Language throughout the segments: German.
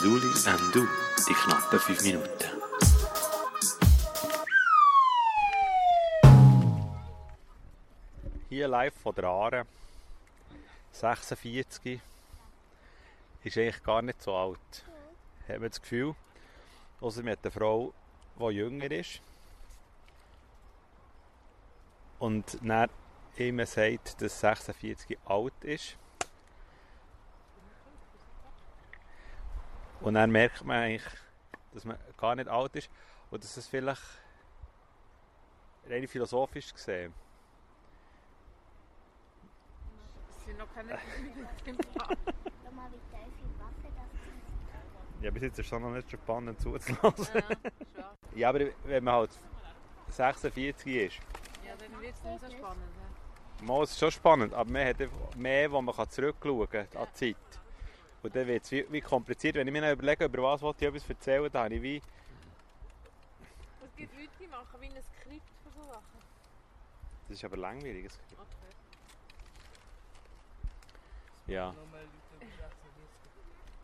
Duli and Du, die knappen 5 Minuten. Hier live von der Aare. 46. Ist eigentlich gar nicht so alt. Hat man das Gefühl. Außer man hat eine Frau, die jünger ist. Und dann immer sagt, dass 46 alt ist. Und dann merkt man eigentlich, dass man gar nicht alt ist und dass es vielleicht rein philosophisch gesehen Es sind noch keine ist. Ja, bis jetzt ist es noch nicht so spannend zuzulassen. Ja. Ja, aber wenn man halt 46 ist, Ja, dann wird es nicht so spannend. hä? mal ist es schon spannend, aber man hat mehr, wo man zurückschauen kann an die Zeit. Und dann wird es wie, wie kompliziert. Wenn ich mir noch überlege, über was wollte ich etwas erzählen, dann habe ich wie... Es gibt Leute, die machen wie ein Skript von so Sachen. Das ist aber langweilig. Okay. Ja.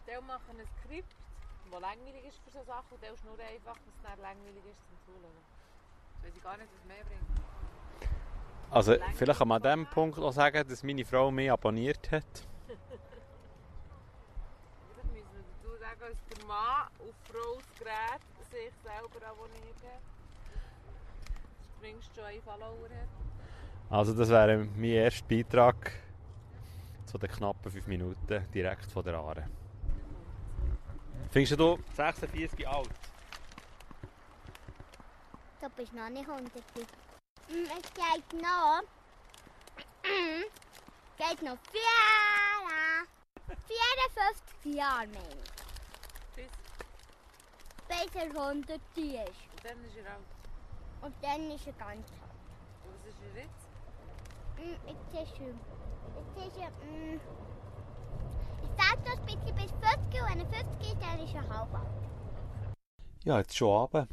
Die machen ein Skript, das langweilig ist für so Sachen und der ist nur einfach, dass es dann langweilig ist zum Zuschauen. Weiß ich gar nicht, was mehr bringt. Also vielleicht kann man an diesem Punkt auch sagen, dass meine Frau mich abonniert hat. Das müssen wir dazu sagen, dass der Mann auf Frau's Gerät sich selber. Das springst schon einen Follower hat. Also das wäre mein erster Beitrag zu den knappen 5 Minuten direkt von der Aare. Findest du 46 alt? Du bist noch nicht 100. Mm, Es geht noch. Mm, geht noch vier, 54 Jahre, meine ich. Bis, Bis er 100 ist. und dann ist er alt. Und dann ist er ganz alt. Und was ist er jetzt? Mm, Jetzt ist er. Jetzt ist er. Mm, ich sag das ein bisschen bis 40 und wenn er 50 ist, dann ist er halb alt. Ja, jetzt schon Abend.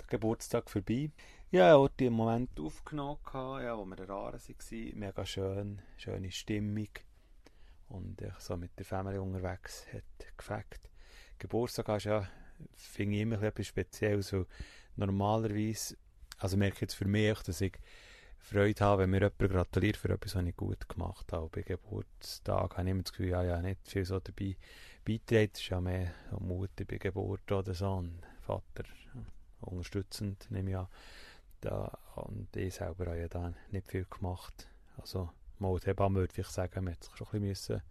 Der Geburtstag vorbei. Ja, ich hatte im Moment aufgenommen, ja, wo wir in der Aare waren. Mega schön, schöne Stimmung. Und ich so mit der Familie unterwegs hat gefällt. Geburtstag ist ja, finde ich immer etwas Spezielles, weil normalerweise, also merke ich jetzt für mich, dass ich Freude habe, wenn mir jemand gratuliert für etwas, was ich gut gemacht habe. Bei Geburtstag habe ich immer das Gefühl, ja, ja, nicht viel so dabei beitreten. Es ist ja mehr so Mutter bei Geburt oder so und Vater ja, unterstützend, nehme ich an. Da, und ich selber habe ja da nicht viel gemacht. Also, mal die würde ich sagen, man hat sich schon ein bisschen müssen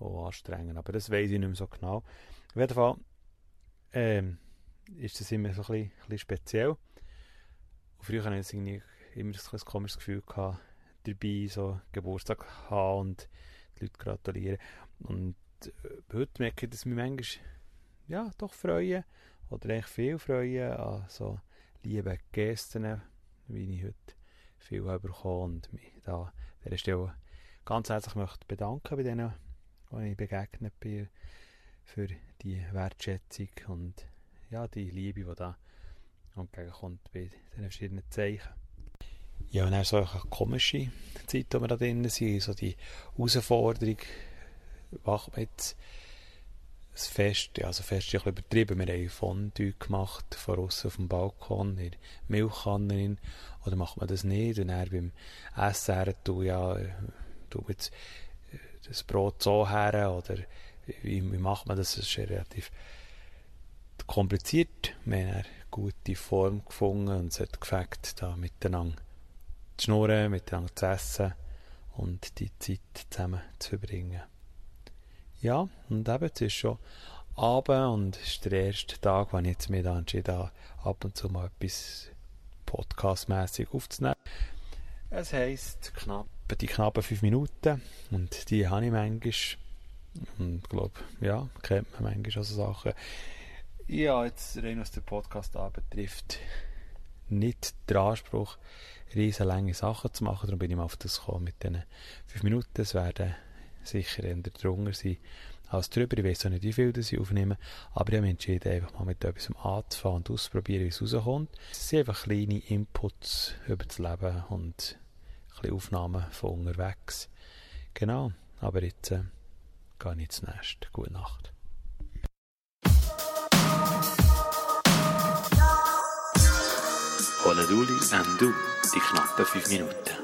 auch anstrengen aber das weiß ich nicht mehr so genau. Auf jeden Fall ähm, ist das immer so ein bisschen, ein speziell. Und früher hatte ich immer so ein komisches Gefühl gehabt, dabei so Geburtstag haben und die Leute gratulieren. Und äh, heute merke ich, dass mich manchmal ja, doch freuen oder eigentlich viel freuen an so lieben Gesten, wie ich heute viel habe bekommen und mich da an dieser Stelle ganz herzlich möchte bedanken bei denen, die ich begegnet bin, für die Wertschätzung und ja, die Liebe, die da entgegenkommt bei diesen verschiedenen Zeichen. Ja, und dann so eine komische Zeit, wo wir da drin sind, so die Herausforderung, macht man jetzt das Fest, ja, also Fest ist ein übertrieben, wir haben Fondue gemacht, von außen auf dem Balkon, in der Milchkanne drin, oder macht man das nicht, und dann beim Essen her, du ja, du jetzt äh, das Brot so her, oder wie, wie macht man das, das ist ja relativ kompliziert, wir haben eine gute Form gefunden, und es hat gefällt, da miteinander zu schnurren, miteinander zu essen und die Zeit zusammen zu verbringen. Ja, und eben, es ist schon Abend und es ist der erste Tag, wo ich jetzt mir da entschieden habe, ab und zu mal etwas podcastmäßig aufzunehmen. Es heisst knapp, die knappen fünf Minuten und die habe ich manchmal und ich glaube, ja, kennt man manchmal so Sachen. Ja, jetzt rein was der Podcast betrifft, nicht der Anspruch, riesenlange Sachen zu machen, darum bin ich mal auf das gekommen mit diesen fünf Minuten. Es werden sicher eher drunter sein als drüber. Ich weiß auch nicht, wie viel das ich aufnehme, aber ich habe mich entschieden, einfach mal mit etwas anzufangen und auszuprobieren, wie es rauskommt. Es sind einfach kleine Inputs über das Leben und ein bisschen Aufnahmen von unterwegs. Genau, aber jetzt äh, Geh nicht ins Nest. Gute Nacht. Hola Duli und du, die knappen 5 Minuten.